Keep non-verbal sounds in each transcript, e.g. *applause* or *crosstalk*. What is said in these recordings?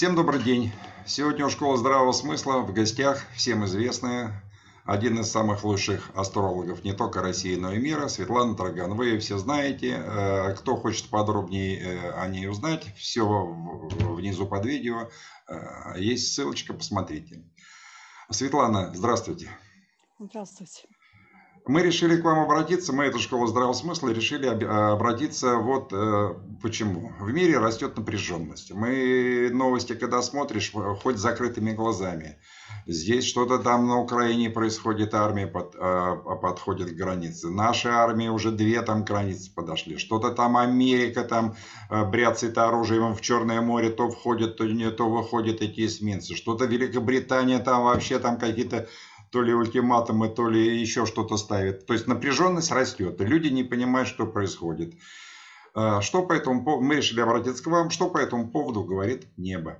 Всем добрый день. Сегодня у Школы Здравого Смысла в гостях всем известная, один из самых лучших астрологов не только России, но и мира, Светлана Драган. Вы все знаете. Э, кто хочет подробнее э, о ней узнать, все внизу под видео. Э, есть ссылочка, посмотрите. Светлана, здравствуйте. Здравствуйте. Мы решили к вам обратиться, мы, эта школа здравого смысла, решили обратиться вот э, почему. В мире растет напряженность. Мы новости, когда смотришь, хоть с закрытыми глазами. Здесь что-то там на Украине происходит, армия под, э, подходит к границе. Наши армии уже две там границы подошли. Что-то там Америка там э, бряцает оружием в Черное море, то входит, то не, то выходят эти эсминцы. Что-то Великобритания там вообще там какие-то то ли ультиматумы, то ли еще что-то ставит. То есть напряженность растет, и люди не понимают, что происходит. А, что по этому поводу, мы решили обратиться к вам, что по этому поводу говорит небо?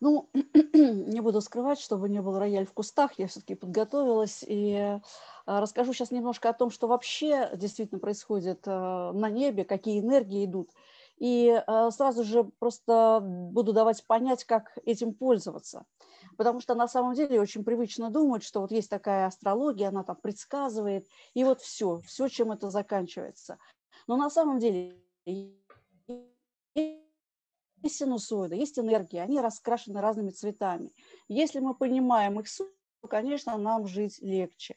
Ну, *clears throat* не буду скрывать, чтобы не был рояль в кустах, я все-таки подготовилась и а, расскажу сейчас немножко о том, что вообще действительно происходит а, на небе, какие энергии идут. И сразу же просто буду давать понять, как этим пользоваться потому что на самом деле очень привычно думать, что вот есть такая астрология, она там предсказывает, и вот все, все, чем это заканчивается. Но на самом деле есть синусоиды, есть энергии, они раскрашены разными цветами. Если мы понимаем их суть, то, конечно, нам жить легче.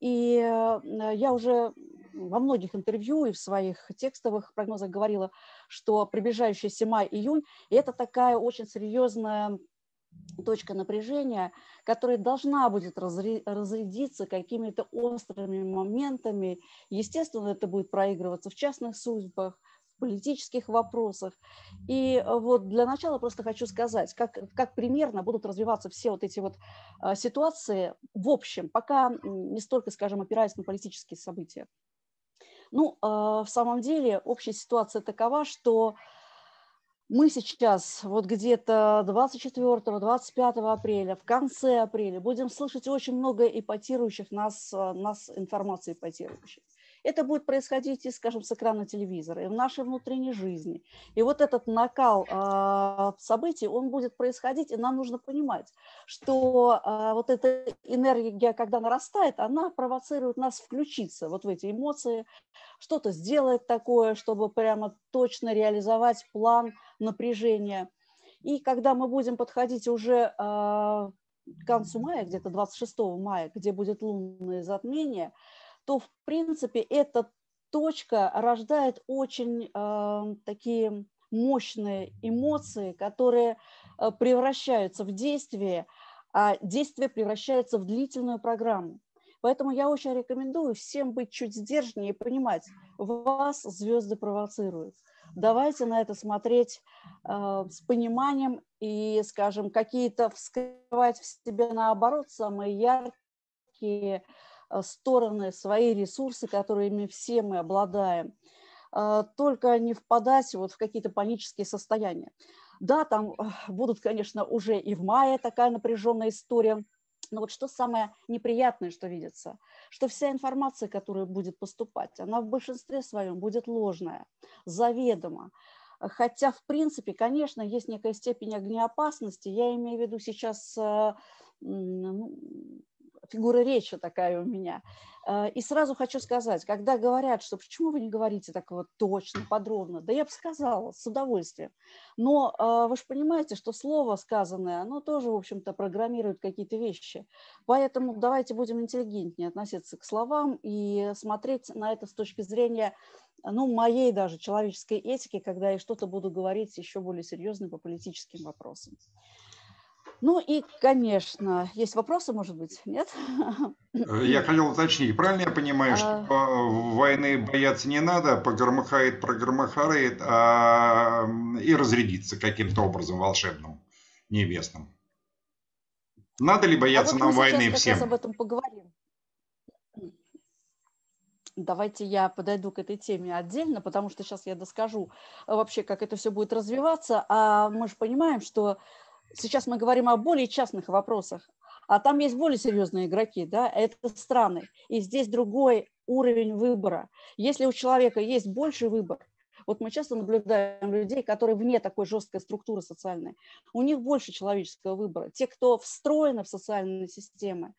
И э, я уже во многих интервью и в своих текстовых прогнозах говорила, что приближающийся май-июнь – это такая очень серьезная точка напряжения, которая должна будет разрядиться какими-то острыми моментами. Естественно, это будет проигрываться в частных судьбах, в политических вопросах. И вот для начала просто хочу сказать, как, как примерно будут развиваться все вот эти вот э, ситуации в общем, пока не столько, скажем, опираясь на политические события. Ну, э, в самом деле общая ситуация такова, что мы сейчас вот где-то 24-25 апреля, в конце апреля будем слышать очень много ипотирующих нас, э, нас информации ипотирующих. Это будет происходить, и, скажем, с экрана телевизора, и в нашей внутренней жизни. И вот этот накал э, событий, он будет происходить, и нам нужно понимать, что э, вот эта энергия, когда нарастает, она провоцирует нас включиться вот в эти эмоции, что-то сделать такое, чтобы прямо точно реализовать план напряжения. И когда мы будем подходить уже э, к концу мая, где-то 26 мая, где будет лунное затмение, то, в принципе, эта точка рождает очень э, такие мощные эмоции, которые э, превращаются в действие, а действие превращается в длительную программу. Поэтому я очень рекомендую всем быть чуть сдержаннее и понимать, вас звезды провоцируют. Давайте на это смотреть э, с пониманием и, скажем, какие-то вскрывать в себе наоборот самые яркие стороны, свои ресурсы, которыми все мы обладаем, э, только не впадать вот в какие-то панические состояния. Да, там э, будут, конечно, уже и в мае такая напряженная история, но вот что самое неприятное, что видится, что вся информация, которая будет поступать, она в большинстве своем будет ложная, заведомо. Хотя, в принципе, конечно, есть некая степень огнеопасности. Я имею в виду сейчас ну, фигура речи такая у меня. Э, и сразу хочу сказать, когда говорят, что почему вы не говорите так вот точно, подробно, да я бы сказала, с удовольствием. Но э, вы же понимаете, что слово сказанное, оно тоже, в общем-то, программирует какие-то вещи. Поэтому давайте будем интеллигентнее относиться к словам и смотреть на это с точки зрения ну, моей даже человеческой этики, когда я что-то буду говорить еще более серьезно по политическим вопросам. Ну и, конечно, есть вопросы, может быть, нет? *laughs* Э, я хотел уточнить, правильно я понимаю, что а... войны бояться не надо, погромыхает, прогромыхает, а... и разрядится каким-то образом волшебным, небесным? Надо ли бояться а вот нам войны всем? Сейчас об этом поговорим. Давайте я подойду к этой теме отдельно, потому что сейчас я доскажу вообще, как это все будет развиваться. А мы же понимаем, что сейчас мы говорим о более частных вопросах, а там есть более серьезные игроки, да, это страны. И здесь другой уровень выбора. Если у человека есть больше выбор, Вот мы часто наблюдаем людей, которые вне такой жесткой структуры социальной. У них больше человеческого выбора. Те, кто встроены в социальные системы.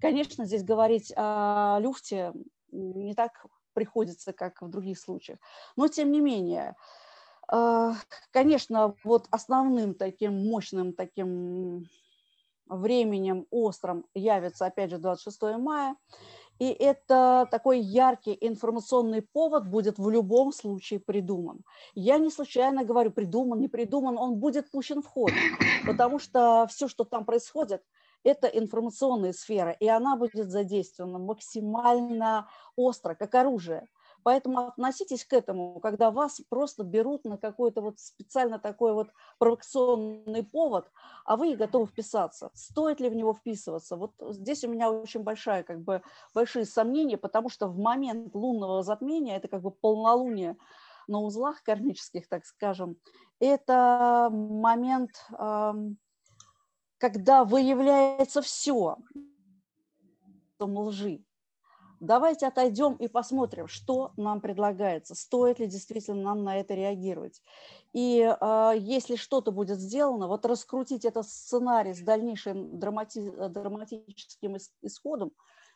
Конечно, здесь говорить о люфте не так приходится, как в других случаях. Но, тем не менее, конечно, вот основным таким мощным таким временем острым явится, опять же, 26 мая. И это такой яркий информационный повод будет в любом случае придуман. Я не случайно говорю, придуман, не придуман, он будет пущен в ход, потому что все, что там происходит, это информационная сфера, и она будет задействована максимально остро, как оружие. Поэтому относитесь к этому, когда вас просто берут на какой-то вот специально такой вот провокационный повод, а вы готовы вписаться. Стоит ли в него вписываться? Вот здесь у меня очень большая, как бы, большие сомнения, потому что в момент лунного затмения, это как бы полнолуние на узлах кармических, так скажем, это момент, когда выявляется все лжи, Давайте отойдем и посмотрим, что нам предлагается, стоит ли действительно нам на это реагировать. И э, если что-то будет сделано, вот раскрутить этот сценарий с дальнейшим драмати драматическим исходом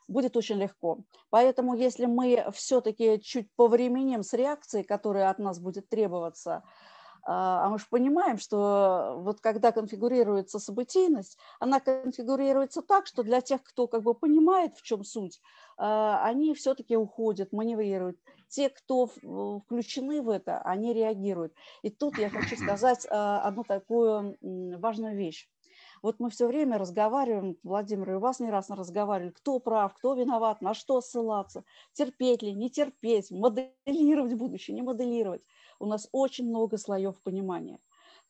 будет очень легко. Поэтому если мы все-таки чуть повременим с реакцией, которая от нас будет требоваться, а мы же понимаем, что вот когда конфигурируется событийность, она конфигурируется так, что для тех, кто как бы понимает, в чем суть, а, они все-таки уходят, маневрируют. Те, кто включены в это, они реагируют. И тут я хочу сказать а, одну такую важную вещь. Вот мы все время разговариваем, Владимир, и у вас не раз разговаривали, кто прав, кто виноват, на что ссылаться, терпеть ли, не терпеть, моделировать будущее, не моделировать у нас очень много слоев понимания.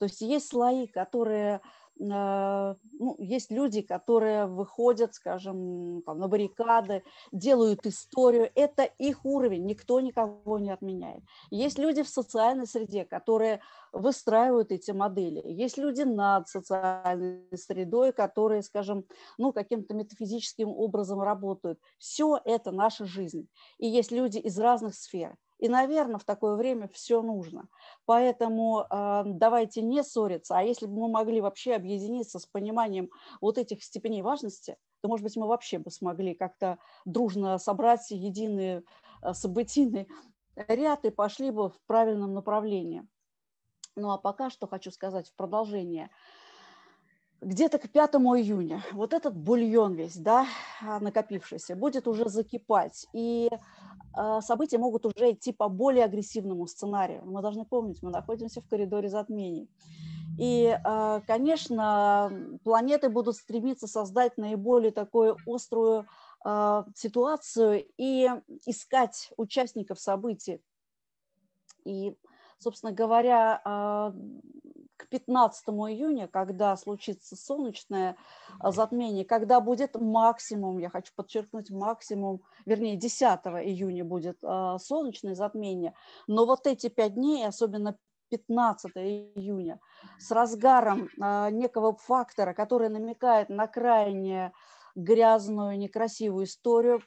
То есть есть слои, которые, э, ну, есть люди, которые выходят, скажем, там, на баррикады, делают историю. Это их уровень, никто никого не отменяет. Есть люди в социальной среде, которые выстраивают эти модели. Есть люди над социальной средой, которые, скажем, ну, каким-то метафизическим образом работают. Все это наша жизнь. И есть люди из разных сфер. И, наверное, в такое время все нужно. Поэтому э, давайте не ссориться. А если бы мы могли вообще объединиться с пониманием вот этих степеней важности, то, может быть, мы вообще бы смогли как-то дружно собрать единый э, событийный ряд и пошли бы в правильном направлении. Ну а пока что хочу сказать в продолжение – где-то к 5 июня вот этот бульон весь, да, накопившийся, будет уже закипать. И а, события могут уже идти по более агрессивному сценарию. Мы должны помнить, мы находимся в коридоре затмений. И, а, конечно, планеты будут стремиться создать наиболее такую острую а, ситуацию и искать участников событий. И, собственно говоря, 15 июня, когда случится солнечное а, затмение, когда будет максимум, я хочу подчеркнуть максимум, вернее 10 июня будет а, солнечное затмение, но вот эти пять дней, особенно 15 июня, с разгаром а, некого фактора, который намекает на крайне грязную, некрасивую историю,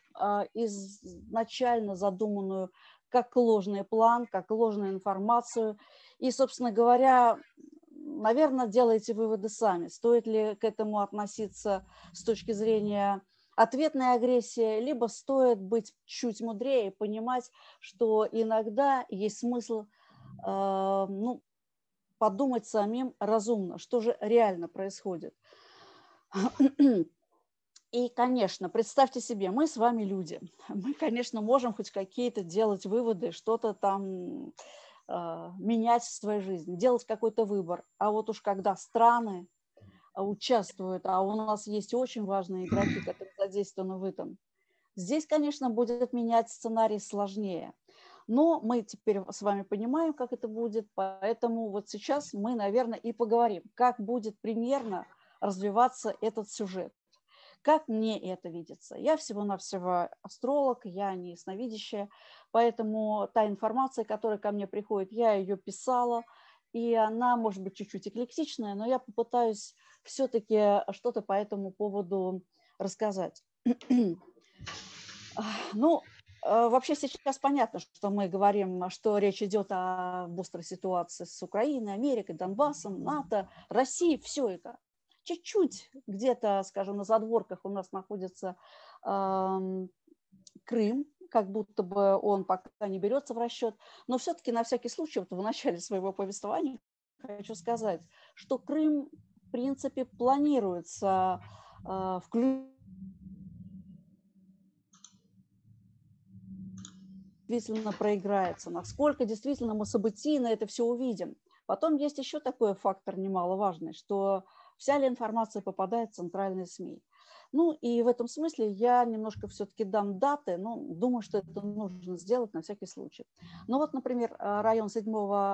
изначально задуманную как ложный план, как ложную информацию. И, собственно говоря, наверное, делайте выводы сами. Стоит ли к этому относиться с точки зрения ответной агрессии, либо стоит быть чуть мудрее и понимать, что иногда есть смысл э, ну, подумать самим разумно, что же реально происходит. И, конечно, представьте себе, мы с вами люди. Мы, конечно, можем хоть какие-то делать выводы, что-то там менять свою жизнь, делать какой-то выбор. А вот уж когда страны а, участвуют, а у нас есть очень важные игроки, *clears throat* которые задействованы в этом, здесь, конечно, будет менять сценарий сложнее. Но мы теперь с вами понимаем, как это будет, поэтому вот сейчас мы, наверное, и поговорим, как будет примерно развиваться этот сюжет. Как мне это видится? Я всего-навсего астролог, я не ясновидящая, поэтому та информация, которая ко мне приходит, я ее писала, и она может быть чуть-чуть эклектичная, но я попытаюсь все-таки что-то по этому поводу рассказать. *clears throat* Ну, э, вообще сейчас понятно, что мы говорим, что речь идет о острой ситуации с Украиной, Америкой, Донбассом, НАТО, Россией, все это. Чуть-чуть где-то, скажем, на задворках у нас находится э, Крым, как будто бы он пока не берется в расчет. Но все-таки на всякий случай, вот в начале своего повествования хочу сказать, что Крым, в принципе, планируется э, включить действительно проиграется, насколько действительно мы событийно это все увидим. Потом есть еще такой фактор немаловажный, что вся ли информация попадает в центральные СМИ. Ну и в этом смысле я немножко все-таки дам даты, но думаю, что это нужно сделать на всякий случай. Ну вот, например, э, район 7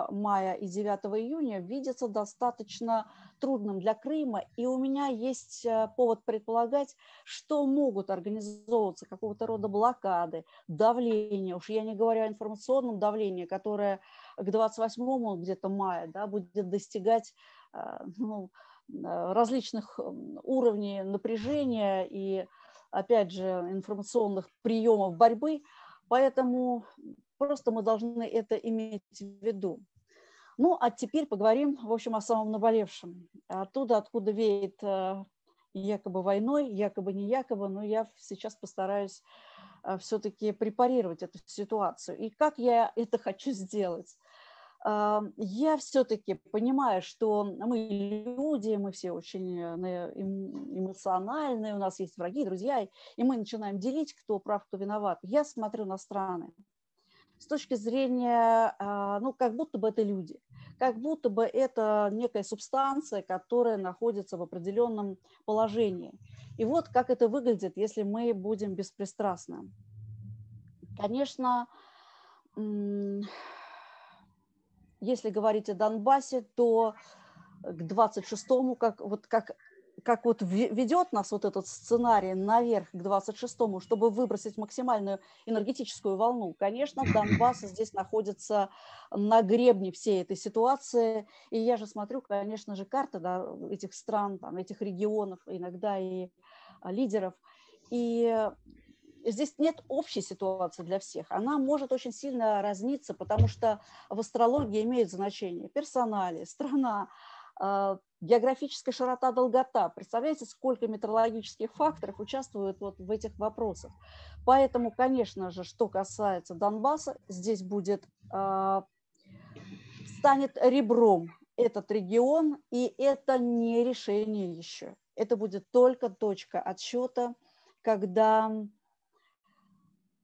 мая и 9 июня видится достаточно трудным для Крыма, и у меня есть э, повод предполагать, что могут организовываться какого-то рода блокады, давление, уж я не говорю о информационном давлении, которое к 28 где-то мая да, будет достигать э, ну, различных уровней напряжения и, опять же, информационных приемов борьбы. Поэтому просто мы должны это иметь в виду. Ну, а теперь поговорим, в общем, о самом наболевшем. Оттуда, откуда веет э, якобы войной, якобы не якобы, но я сейчас постараюсь э, все-таки препарировать эту ситуацию. И как я это *laughs* хочу сделать? Я все-таки понимаю, что мы люди, мы все очень э, эмоциональные, у нас есть враги, друзья, и мы начинаем делить, кто прав, кто виноват. Я смотрю на страны с точки зрения, а, ну, как будто бы это люди, как будто бы это некая субстанция, которая находится в определенном положении. И вот как это выглядит, если мы будем беспристрастны. Конечно, если говорить о Донбассе, то к 26-му, как, вот, как, как вот ведет нас вот этот сценарий наверх к 26-му, чтобы выбросить максимальную энергетическую волну, конечно, *clears throat* Донбасс здесь находится на гребне всей этой ситуации. И я же смотрю, конечно же, карты да, этих стран, там, этих регионов, иногда и а, лидеров. И здесь нет общей ситуации для всех. Она может очень сильно разниться, потому что в астрологии имеет значение персонали, страна, а, географическая широта, долгота. Представляете, сколько метеорологических факторов участвуют вот в этих вопросах. Поэтому, конечно же, что касается Донбасса, здесь будет, а, станет ребром этот регион, и это не решение еще. Это будет только точка отсчета, когда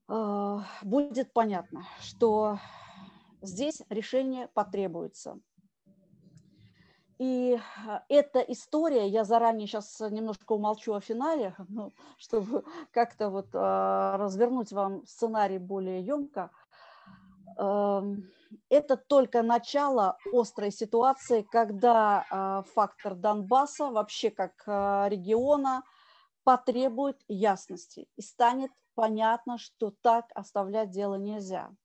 будет понятно, что здесь решение потребуется. И а, эта история, я заранее сейчас немножко умолчу о финале, *laughs* ну, чтобы как-то вот а, развернуть вам сценарий более емко, это только начало острой ситуации, когда фактор Донбасса вообще как региона потребует ясности и станет понятно, что так оставлять дело нельзя.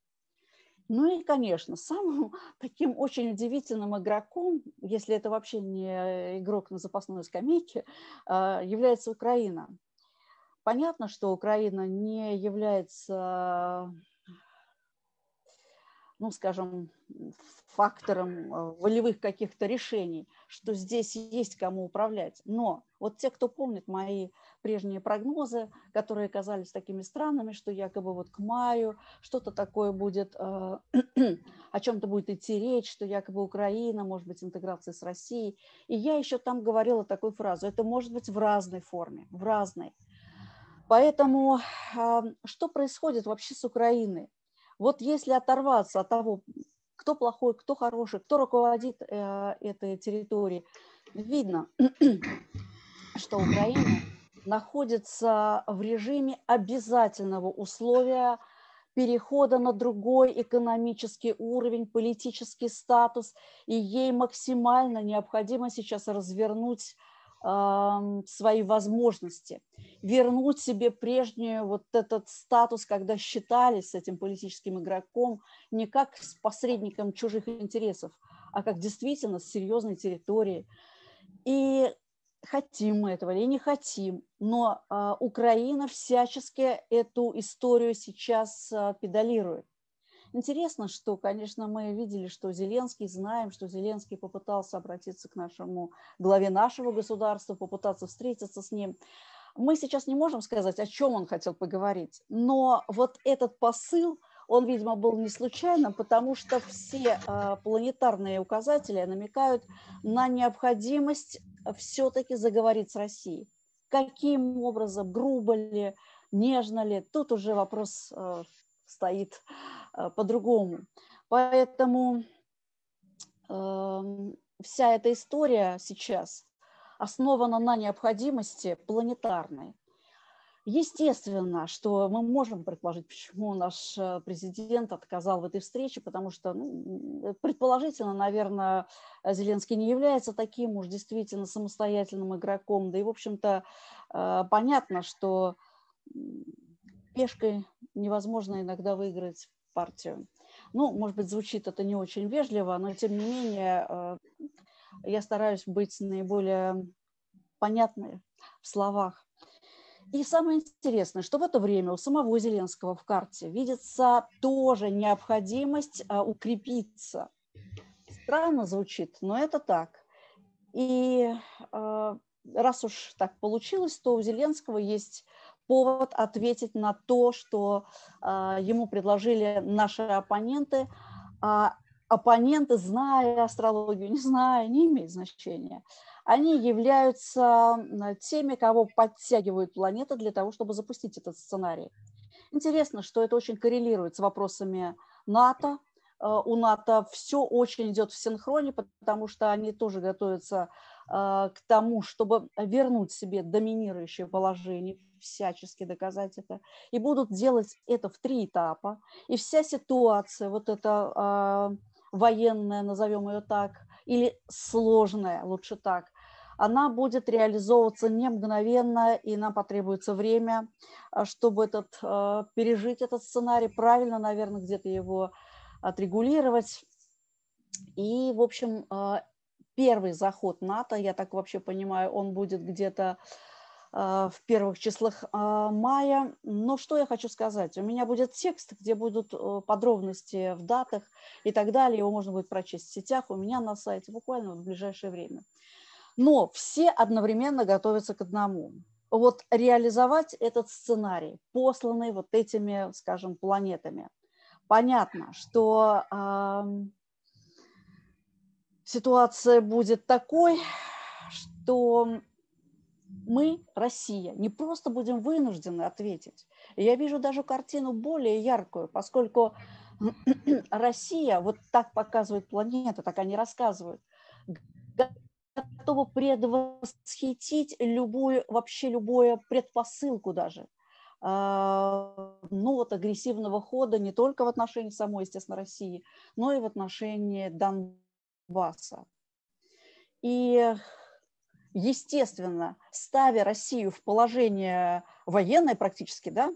Ну и, конечно, самым *laughs* таким очень удивительным игроком, если это вообще не игрок на запасной скамейке, а, является Украина. Понятно, что Украина не является, ну, скажем, фактором э, волевых каких-то решений, что здесь есть кому управлять. Но вот те, кто помнит мои прежние прогнозы, которые казались такими странными, что якобы вот к маю что-то такое будет, э, *clears throat* о чем-то будет идти речь, что якобы Украина, может быть, интеграция с Россией. И я еще там говорила такую фразу, это может быть в разной форме, в разной. Поэтому что происходит вообще с Украиной? Вот если оторваться от того, кто плохой, кто хороший, кто руководит э, этой территорией. Видно, *clears throat* что Украина находится в режиме обязательного условия перехода на другой экономический уровень, политический статус, и ей максимально необходимо сейчас развернуть свои возможности, вернуть себе прежнюю вот этот статус, когда считались с этим политическим игроком не как с посредником чужих интересов, а как действительно с серьезной территорией. И хотим мы этого или не хотим, но а, Украина всячески эту историю сейчас а, педалирует. Интересно, что, конечно, мы видели, что Зеленский, знаем, что Зеленский попытался обратиться к нашему главе нашего государства, попытаться встретиться с ним. Мы сейчас не можем сказать, о чем он хотел поговорить, но вот этот посыл, он, видимо, был не случайным, потому что все э, планетарные указатели намекают на необходимость все-таки заговорить с Россией. Каким образом, грубо ли, нежно ли, тут уже вопрос э, стоит по-другому. Поэтому э, вся эта история сейчас основана на необходимости планетарной. Естественно, что мы можем предположить, почему наш э, президент отказал в этой встрече, потому что, ну, предположительно, наверное, Зеленский не является таким уж действительно самостоятельным игроком. Да и, в общем-то, э, понятно, что пешкой невозможно иногда выиграть партию. Ну, может быть, звучит это не очень вежливо, но, тем не менее, э, я стараюсь быть наиболее понятной в словах. И самое интересное, что в это время у самого Зеленского в карте видится тоже необходимость а, укрепиться. Странно звучит, но это так. И а, раз уж так получилось, то у Зеленского есть повод ответить на то, что а, ему предложили наши оппоненты. А оппоненты, зная астрологию, не зная, не имеет значения они являются теми, кого подтягивают планеты для того, чтобы запустить этот сценарий. Интересно, что это очень коррелирует с вопросами НАТО. Э, у НАТО все очень идет в синхроне, потому что они тоже готовятся э, к тому, чтобы вернуть себе доминирующее положение, всячески доказать это, и будут делать это в три этапа. И вся ситуация, вот эта э, военная, назовем ее так, или сложная, лучше так, она будет реализовываться не мгновенно, и нам потребуется время, а, чтобы этот, а, пережить этот сценарий, правильно, наверное, где-то его отрегулировать. И, в общем, а, первый заход НАТО, я так вообще понимаю, он будет где-то в первых числах мая. Но что я хочу сказать? У меня будет текст, где будут э, подробности в датах и так далее. Его можно будет прочесть в сетях у меня на сайте буквально в ближайшее время. Но все одновременно готовятся к одному. Вот реализовать этот сценарий, посланный вот этими, скажем, планетами. Понятно, что ситуация будет такой, что мы, Россия, не просто будем вынуждены ответить. Я вижу даже картину более яркую, поскольку *clears throat* Россия, вот так показывает планета, так они рассказывают, готова предвосхитить любую, вообще любую предпосылку даже а, ну, вот агрессивного хода не только в отношении самой, естественно, России, но и в отношении Донбасса. И, естественно, ставя Россию в положение военное практически, да,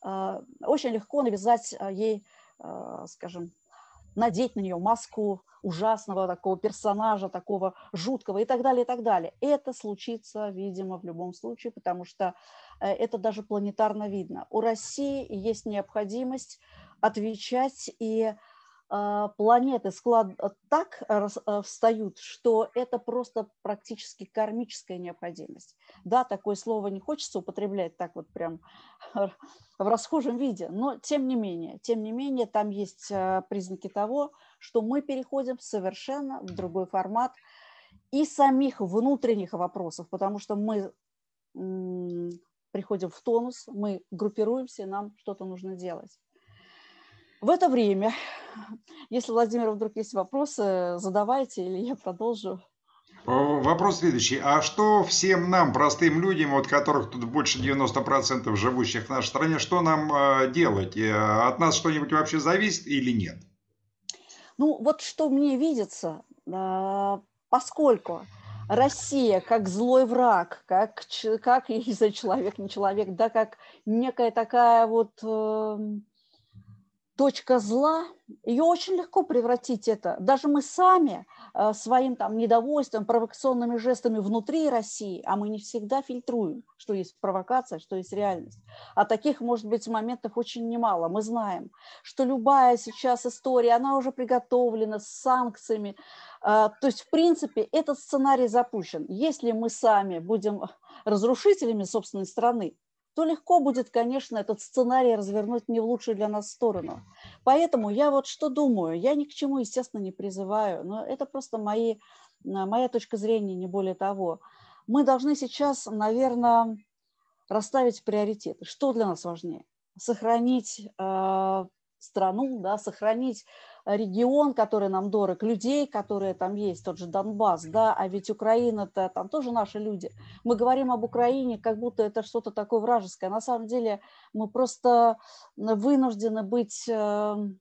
а, очень легко навязать ей, а, скажем, надеть на нее маску ужасного такого персонажа, такого жуткого и так далее, и так далее. Это случится, видимо, в любом случае, потому что э, это даже планетарно видно. У России есть необходимость отвечать и а, планеты склад э, так э, встают, что это просто практически кармическая необходимость. Да, такое слово не хочется употреблять так вот прям *laughs* в расхожем виде, но тем не менее, тем не менее, там есть признаки того, что мы переходим совершенно в другой формат и самих внутренних вопросов, потому что мы приходим в тонус, мы группируемся, нам что-то нужно делать. В это время, если, Владимир, вдруг есть вопросы, задавайте, или я продолжу. Вопрос следующий. А что всем нам, простым людям, от которых тут больше 90% живущих в нашей стране, что нам э, делать? Э, от нас что-нибудь вообще зависит или нет? Ну, вот что мне видится, э, поскольку Россия как злой враг, как, как я не знаю, человек, не человек, да, как некая такая вот эм, точка зла, ее очень легко превратить это. Даже мы сами э, своим там недовольством, провокационными жестами внутри России, а мы не всегда фильтруем, что есть провокация, что есть реальность. А таких, может быть, моментов очень немало. Мы знаем, что любая сейчас история, она уже приготовлена с санкциями. Э, то есть, в принципе, этот сценарий запущен. Если мы сами будем разрушителями собственной страны, то легко будет, конечно, этот сценарий развернуть не в лучшую для нас сторону. Поэтому я вот что думаю, я ни к чему, естественно, не призываю, но это просто мои, моя точка зрения, не более того. Мы должны сейчас, наверное, расставить приоритеты. Что для нас важнее? Сохранить э, страну, да, сохранить регион, который нам дорог, людей, которые там есть, тот же Донбасс, да, а ведь Украина-то там тоже наши люди. Мы говорим об Украине, как будто это что-то такое вражеское. На самом деле мы просто вынуждены быть эм,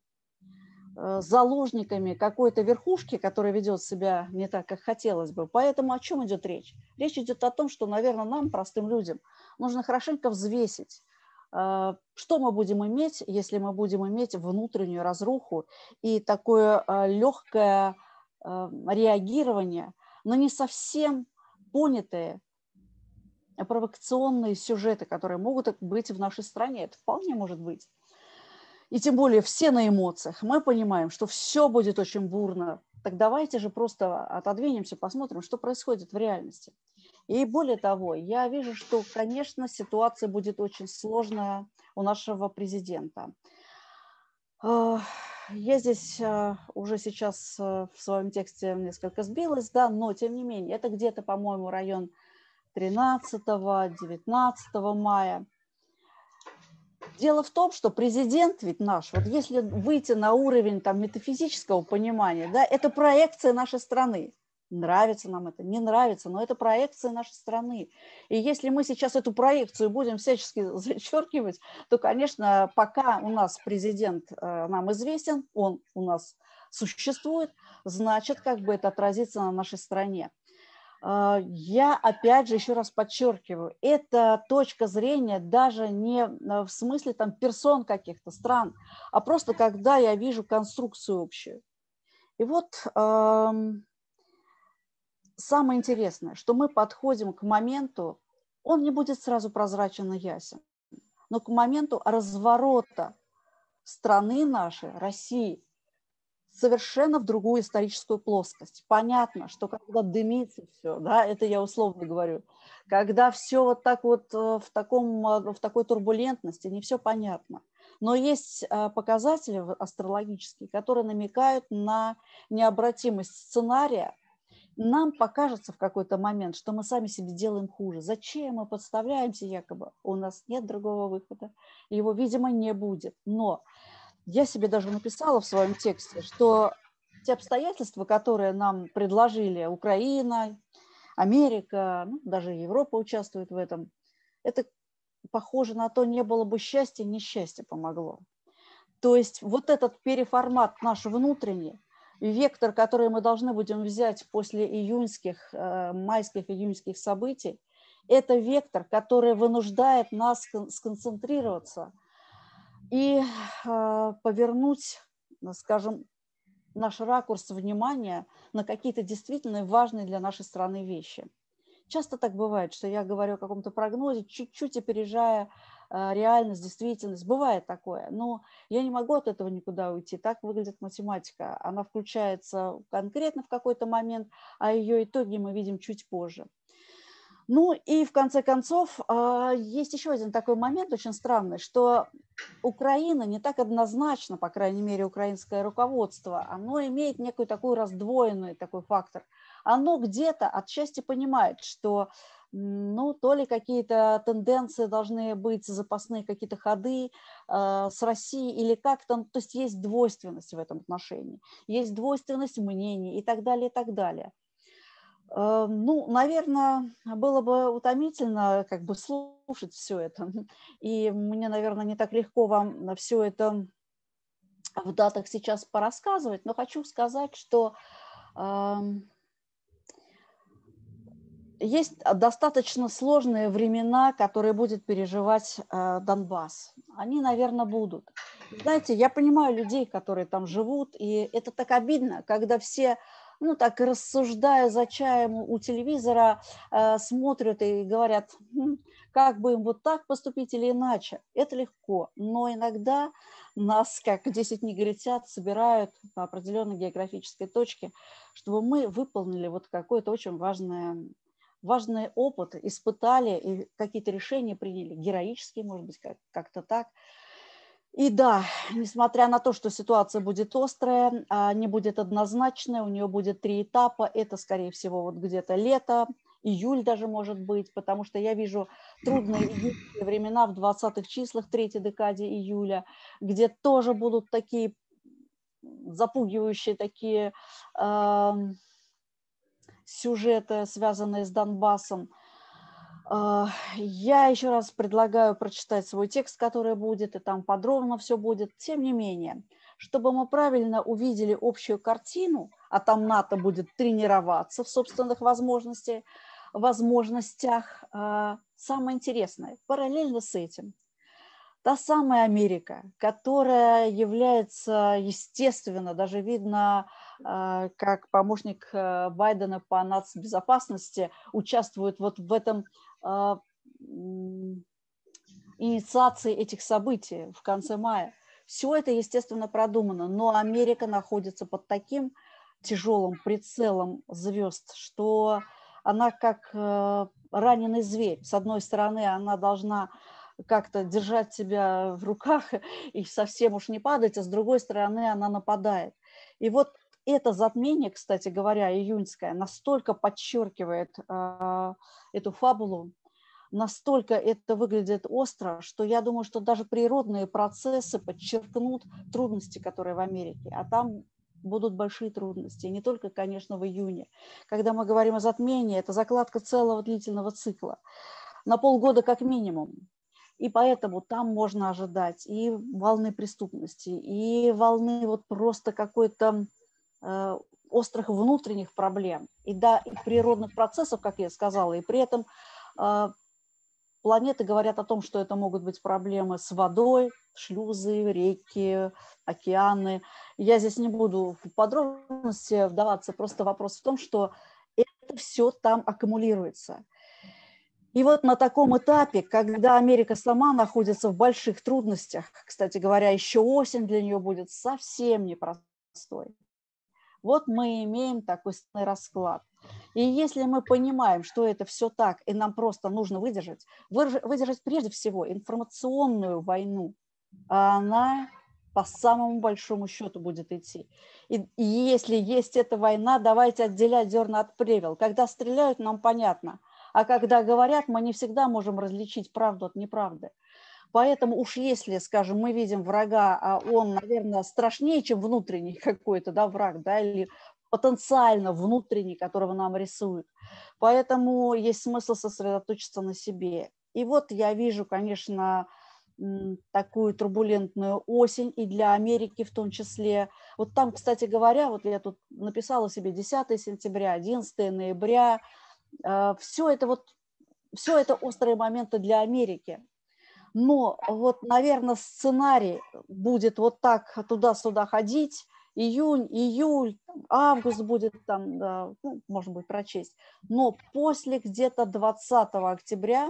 э, заложниками какой-то верхушки, которая ведет себя не так, как хотелось бы. Поэтому о чем идет речь? Речь идет о том, что, наверное, нам, простым людям, нужно хорошенько взвесить, что мы будем иметь, если мы будем иметь внутреннюю разруху и такое а, легкое а, реагирование но не совсем понятые провокационные сюжеты, которые могут быть в нашей стране. Это вполне может быть. И тем более все на эмоциях. Мы понимаем, что все будет очень бурно. Так давайте же просто отодвинемся, посмотрим, что происходит в реальности. И более того, я вижу, что, конечно, ситуация будет очень сложная у нашего президента. Я здесь а, уже сейчас а, в своем тексте несколько сбилась, да, но тем не менее, это где-то, по-моему, район 13-19 мая. Дело в том, что президент ведь наш, вот если выйти на уровень там, метафизического понимания, да, это проекция нашей страны. Нравится нам это, не нравится, но это проекция нашей страны. И если мы сейчас эту проекцию будем всячески *laughs* зачеркивать, то, конечно, пока у нас президент э, нам известен, он у нас существует, значит, как бы это отразится на нашей стране. Э, я опять же еще раз подчеркиваю, это точка зрения даже не э, в смысле там персон каких-то стран, а просто когда я вижу конструкцию общую. И вот эм, самое интересное, что мы подходим к моменту, он не будет сразу прозрачен и ясен, но к моменту разворота страны нашей, России, совершенно в другую историческую плоскость. Понятно, что когда дымится все, да, это я условно говорю, когда все вот так вот э, в, таком, э, в такой турбулентности, не все понятно. Но есть э, показатели астрологические, которые намекают на необратимость сценария, нам покажется в какой-то момент, что мы сами себе делаем хуже. Зачем мы подставляемся якобы? У нас нет другого выхода. Его, видимо, не будет. Но я себе даже написала в своем тексте, что те обстоятельства, которые нам предложили Украина, Америка, ну, даже Европа участвует в этом, это похоже на то, не было бы счастья, несчастье помогло. То есть вот этот переформат наш внутренний, вектор, который мы должны будем взять после июньских, э, майских июньских событий, это вектор, который вынуждает нас сконцентрироваться и э, повернуть, скажем, наш ракурс внимания на какие-то действительно важные для нашей страны вещи. Часто так бывает, что я говорю о каком-то прогнозе, чуть-чуть опережая а, реальность, действительность. Бывает такое, но я не могу от этого никуда уйти. Так выглядит математика. Она включается конкретно в какой-то момент, а ее итоги мы видим чуть позже. Ну и в конце концов, а, есть еще один такой момент очень странный, что Украина не так однозначно, по крайней мере, украинское руководство, оно имеет некую такую раздвоенный такой фактор. Оно где-то отчасти понимает, что ну, то ли какие-то тенденции должны быть, запасные какие-то ходы э, с Россией или как-то, то есть есть двойственность в этом отношении, есть двойственность мнений и так далее, и так далее. Э, ну, наверное, было бы утомительно как бы слушать все это, *laughs* и мне, наверное, не так легко вам все это в датах сейчас порассказывать, но хочу сказать, что э, есть достаточно сложные времена, которые будет переживать э, Донбасс. Они, наверное, будут. Знаете, я понимаю людей, которые там живут, и это так обидно, когда все ну, так рассуждая за чаем у телевизора, э, смотрят и говорят, хм, как бы им вот так поступить или иначе. Это легко, но иногда нас, как 10 негритят, собирают по определенной географической точке, чтобы мы выполнили вот какое-то очень важное важный опыт, испытали и какие-то решения приняли, героические, может быть, как-то так. И да, несмотря на то, что ситуация будет острая, а, не будет однозначная, у нее будет три этапа, это, скорее всего, вот где-то лето, июль даже может быть, потому что я вижу трудные времена в 20-х числах, третьей декаде июля, где тоже будут такие запугивающие такие э, сюжеты, связанные с Донбассом. А, я еще раз предлагаю прочитать свой текст, который будет, и там подробно все будет. Тем не менее, чтобы мы правильно увидели общую картину, а там НАТО будет тренироваться в собственных возможностях, возможностях, а, самое интересное, параллельно с этим, та самая Америка, которая является, естественно, даже видно, как помощник э, Байдена по нацбезопасности участвует вот в этом а, инициации этих событий в конце мая. Все это, естественно, продумано, но Америка находится под таким тяжелым прицелом звезд, что она как э, раненый зверь. С одной стороны, она должна как-то держать себя в руках *laughs* и совсем уж не падать, а с другой стороны, она нападает. И вот это затмение, кстати говоря, июньское, настолько подчеркивает э, эту фабулу, настолько это выглядит остро, что я думаю, что даже природные процессы подчеркнут трудности, которые в Америке. А там будут большие трудности, не только, конечно, в июне. Когда мы говорим о затмении, это закладка целого длительного цикла, на полгода как минимум. И поэтому там можно ожидать и волны преступности, и волны вот просто какой-то острых внутренних проблем и, да, и природных процессов, как я сказала, и при этом э, планеты говорят о том, что это могут быть проблемы с водой, шлюзы, реки, океаны. Я здесь не буду в подробности вдаваться, просто вопрос в том, что это все там аккумулируется. И вот на таком этапе, когда Америка сама находится в больших трудностях, кстати говоря, еще осень для нее будет совсем непростой. Вот мы имеем такой расклад. И если мы понимаем, что это все так, и нам просто нужно выдержать, выдержать прежде всего информационную войну, а она по самому большому счету будет идти. И, если есть эта война, давайте отделять зерна от плевел. Когда стреляют, нам понятно. А когда говорят, мы не всегда можем различить правду от неправды. Поэтому уж если, скажем, мы видим врага, а он, наверное, страшнее, чем внутренний какой-то да, враг, да, или потенциально внутренний, которого нам рисуют. Поэтому есть смысл сосредоточиться на себе. И вот я вижу, конечно, такую турбулентную осень и для Америки в том числе. Вот там, кстати говоря, вот я тут написала себе 10 сентября, 11 ноября, э, все это вот, все это острые моменты для Америки. Но вот, наверное, сценарий будет вот так туда-сюда ходить, июнь, июль, август будет там, да, ну, можно будет прочесть. Но после где-то 20 октября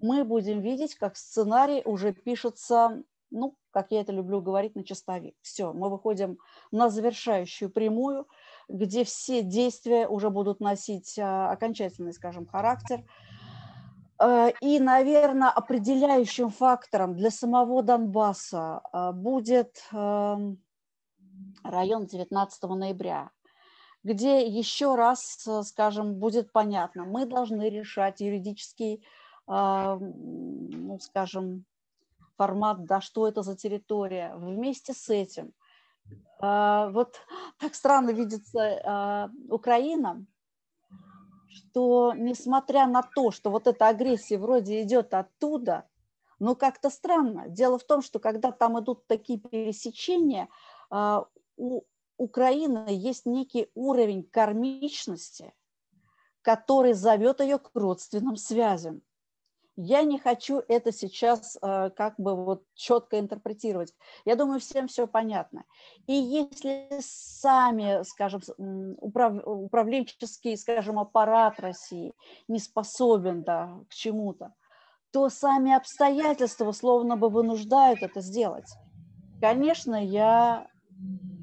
мы будем видеть, как сценарий уже пишется, ну, как я это люблю говорить, на чистовик. Все, мы выходим на завершающую прямую, где все действия уже будут носить а, окончательный, скажем, характер – и, наверное, определяющим фактором для самого Донбасса э, будет эм, район 19 ноября, где еще раз, э, скажем, будет понятно, мы должны решать юридический, ну, скажем, формат, да, что это за территория. Вместе с этим, вот так странно видится Украина, что несмотря на то, что вот эта агрессия вроде идет оттуда, но как-то странно. Дело в том, что когда там идут такие пересечения, а, у Украины есть некий уровень кармичности, который зовет ее к родственным связям. Я не хочу это сейчас э, как бы вот четко интерпретировать. Я думаю, всем все понятно. И если сами, скажем, управ, управленческий, скажем, аппарат России не способен да, к чему-то, то сами обстоятельства словно бы вынуждают это сделать. Конечно, я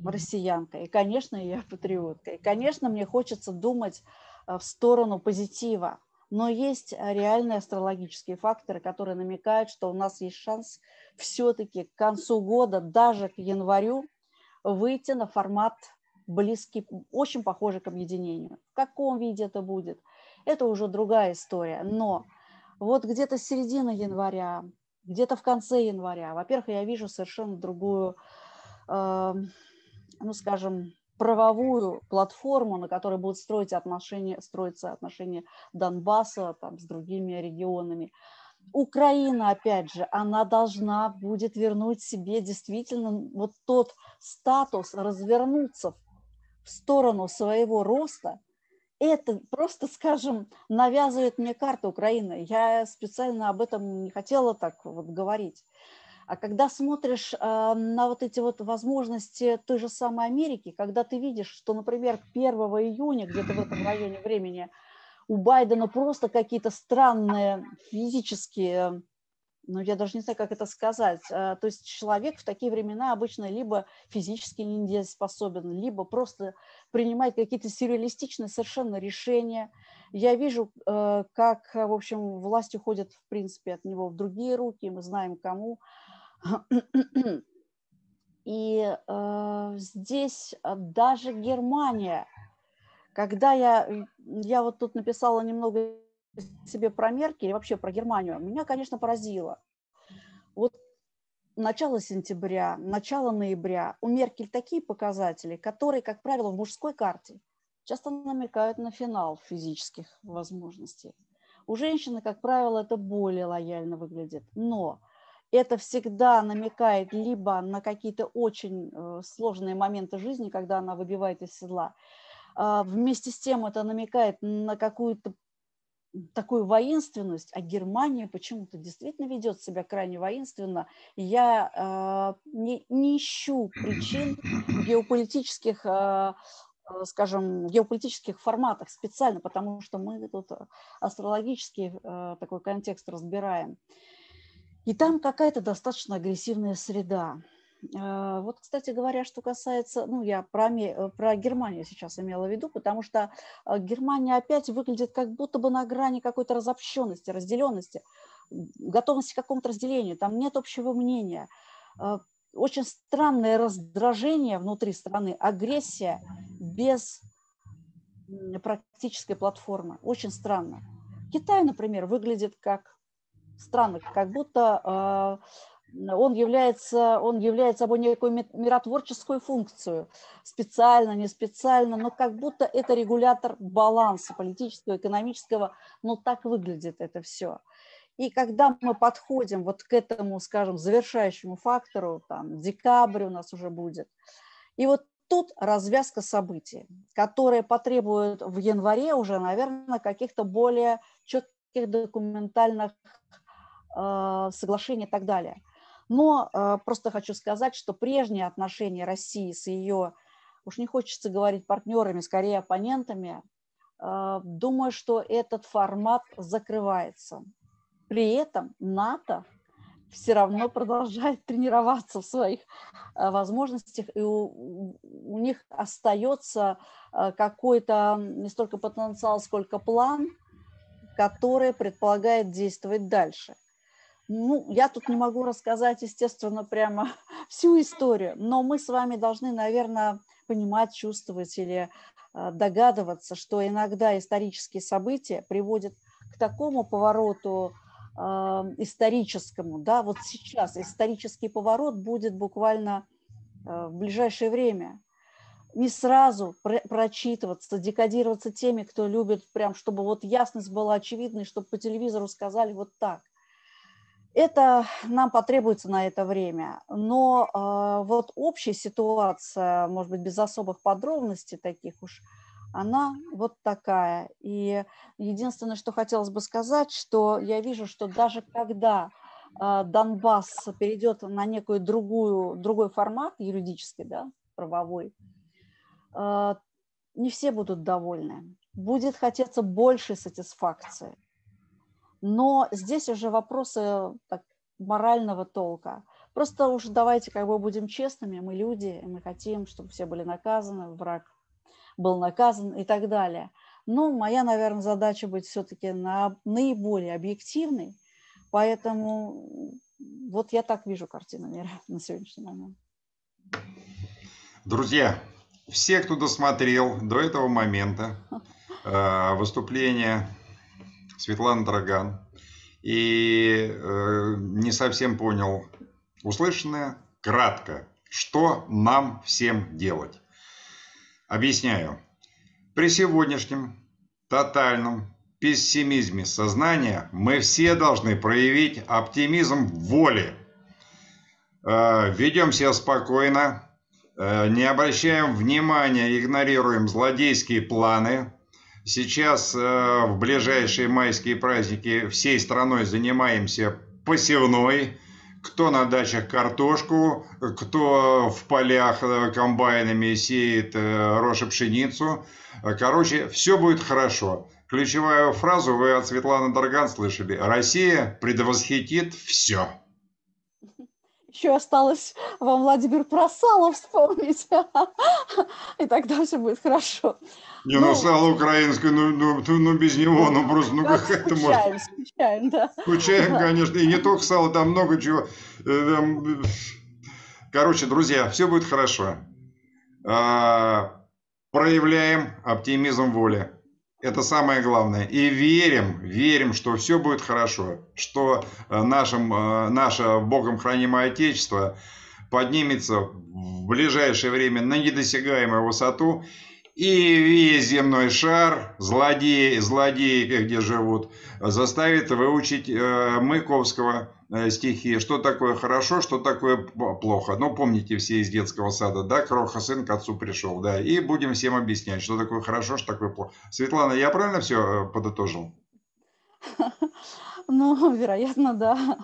россиянка, и, конечно, я патриотка, и, конечно, мне хочется думать э, в сторону позитива, но есть реальные астрологические факторы, которые намекают, что у нас есть шанс все-таки к концу года, даже к январю, выйти на формат близкий, очень похожий к объединению. В каком виде это будет, это уже другая история. Но вот где-то середина января, где-то в конце января, во-первых, я вижу совершенно другую, э, ну, скажем, правовую платформу, на которой будут строить отношения, строиться отношения Донбасса там, с другими регионами. Украина, опять же, она должна будет вернуть себе действительно вот тот статус, развернуться в сторону своего роста. Это просто, скажем, навязывает мне карта Украины. Я специально об этом не хотела так вот говорить. А когда смотришь э, на вот эти вот возможности той же самой Америки, когда ты видишь, что, например, 1 июня, где-то в этом районе времени, у Байдена просто какие-то странные физические, ну, я даже не знаю, как это сказать. Э, то есть человек в такие времена обычно либо физически недееспособен, либо просто принимает какие-то сюрреалистичные совершенно решения. Я вижу, э, как, в общем, власть уходит, в принципе, от него в другие руки, мы знаем, кому. *clears throat* И э, здесь э, даже Германия, когда я, я вот тут написала немного себе про Меркель вообще про Германию, меня, конечно, поразило. Вот начало сентября, начало ноября, у Меркель такие показатели, которые, как правило, в мужской карте часто намекают на финал физических возможностей. У женщины, как правило, это более лояльно выглядит. Но это всегда намекает либо на какие-то очень э, сложные моменты жизни, когда она выбивает из седла. А, вместе с тем это намекает на какую-то такую воинственность, а Германия почему-то действительно ведет себя крайне воинственно. Я э, не, не ищу причин геополитических, э, скажем, геополитических форматах специально, потому что мы тут астрологический э, такой контекст разбираем. И там какая-то достаточно агрессивная среда. Э, вот, кстати говоря, что касается, ну, я про, э, про Германию сейчас имела в виду, потому что э, Германия опять выглядит как будто бы на грани какой-то разобщенности, разделенности, готовности к какому-то разделению, там нет общего мнения. Очень странное раздражение внутри страны, агрессия без практической платформы. Очень странно. Китай, например, выглядит как странно, как будто э, он является, он является собой некую миротворческую функцию, специально, не специально, но как будто это регулятор баланса политического, экономического, но так выглядит это все. И когда мы подходим вот к этому, скажем, завершающему фактору, там, декабрь у нас уже будет, и вот тут развязка событий, которые потребуют в январе уже, наверное, каких-то более четких документальных а, соглашений и так далее. Но а, просто хочу сказать, что прежние отношения России с ее, уж не хочется говорить партнерами, скорее оппонентами, а, думаю, что этот формат закрывается. При этом НАТО все равно продолжает *laughs* тренироваться в своих возможностях, и у, у них остается какой-то не столько потенциал, сколько план, который предполагает действовать дальше – ну, я тут не могу рассказать, естественно, прямо *laughs* всю историю, но мы с вами должны, наверное, понимать, чувствовать или э, догадываться, что иногда исторические события приводят к такому повороту э, историческому, да, вот сейчас исторический поворот будет буквально э, в ближайшее время. Не сразу прочитываться, декодироваться теми, кто любит прям, чтобы вот ясность была очевидной, чтобы по телевизору сказали вот так. Это нам потребуется на это время. Но э, вот общая ситуация, может быть, без особых подробностей таких уж, она вот такая. И единственное, что хотелось бы сказать, что я вижу, что даже когда э, Донбасс перейдет на некую другую, другой формат юридический, да, правовой, э, не все будут довольны. Будет хотеться больше сатисфакции. Но здесь уже вопросы так, морального толка. Просто уж давайте как бы будем честными, мы люди, мы хотим, чтобы все были наказаны, враг был наказан и так далее. Но моя, наверное, задача быть все-таки на, наиболее объективной, поэтому вот я так вижу картину мира *laughs* на сегодняшний момент. Друзья, все, кто досмотрел до этого момента *laughs* э, выступление Светланы Драган и э, не совсем понял услышанное, кратко, что нам всем делать. Объясняю. При сегодняшнем тотальном пессимизме сознания мы все должны проявить оптимизм воли. Э, ведем себя спокойно, э, не обращаем внимания, игнорируем злодейские планы. Сейчас э, в ближайшие майские праздники всей страной занимаемся посевной кто на дачах картошку, кто в полях э, комбайнами сеет э, рожь и пшеницу. Короче, все будет хорошо. Ключевую фразу вы от Светланы Дарган слышали. Россия предвосхитит все. Еще осталось вам Владимир Просалов вспомнить. И тогда все будет хорошо. Не, ну, ну сало украинское, ну, ну, ну без него, ну просто, ну как это можно? Скучаем, да. Скучаем, конечно, и не только сало, там много чего. Э, короче, друзья, все будет хорошо. А, проявляем оптимизм воли. Это самое главное. И верим, верим, что все будет хорошо, что э, нашим, э, наше Богом хранимое Отечество поднимется в ближайшее время на недосягаемую высоту и весь земной шар, злодеи, злодеи, где живут, заставит выучить э, Маяковского стихи, что такое хорошо, что такое плохо. Ну, помните все из детского сада, да, Кроха сын к отцу пришел, да, и будем всем объяснять, что такое хорошо, что такое плохо. Светлана, я правильно все э, подытожил? *laughs* Ну, вероятно, да.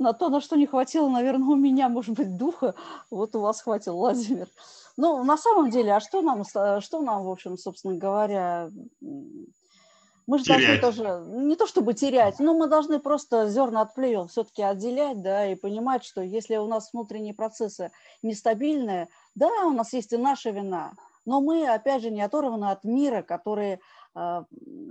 На то, на что не хватило, наверное, у меня, может быть, духа, вот у вас хватил, Владимир. Ну, на самом деле, а что нам, что нам, в общем, собственно говоря, мы же терять. должны тоже, не то чтобы терять, но мы должны просто зерна от плевел все-таки отделять, да, и понимать, что если у нас внутренние процессы нестабильные, да, у нас есть и наша вина, но мы, опять же, не оторваны от мира, который э,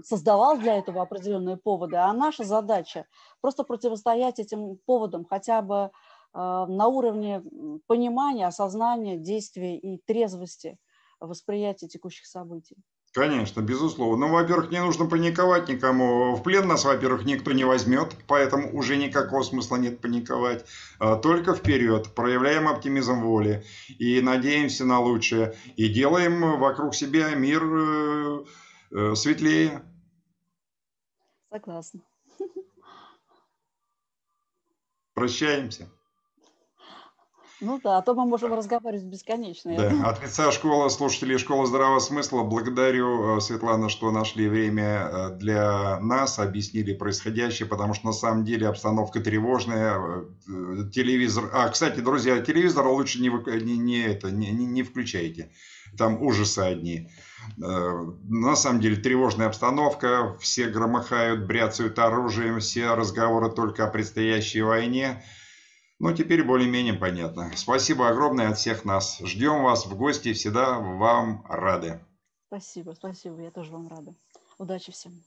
создавал для этого определенные поводы, а наша задача просто противостоять этим поводам хотя бы а, на уровне понимания, осознания действия и трезвости восприятия текущих событий. Конечно, безусловно. Ну, во-первых, не нужно паниковать никому. В плен нас, во-первых, никто не возьмет, поэтому уже никакого смысла нет паниковать. А, только вперед, проявляем оптимизм воли и надеемся на лучшее. И делаем вокруг себя мир э, э, светлее. Согласна. Прощаемся. Ну да, а то мы можем разговаривать бесконечно. Да. От лица школы, слушателей школы здравого смысла благодарю, э, Светлана, что нашли время э, для нас, объяснили происходящее, потому что на самом деле обстановка тревожная. Э, телевизор. А, кстати, друзья, телевизор лучше не, не, не, это, не, не включайте. Там ужасы одни. На самом деле тревожная обстановка, все громыхают, бряцают оружием, все разговоры только о предстоящей войне. Ну, теперь более-менее понятно. Спасибо огромное от всех нас. Ждем вас в гости, всегда вам рады. Спасибо, спасибо, я тоже вам рада. Удачи всем.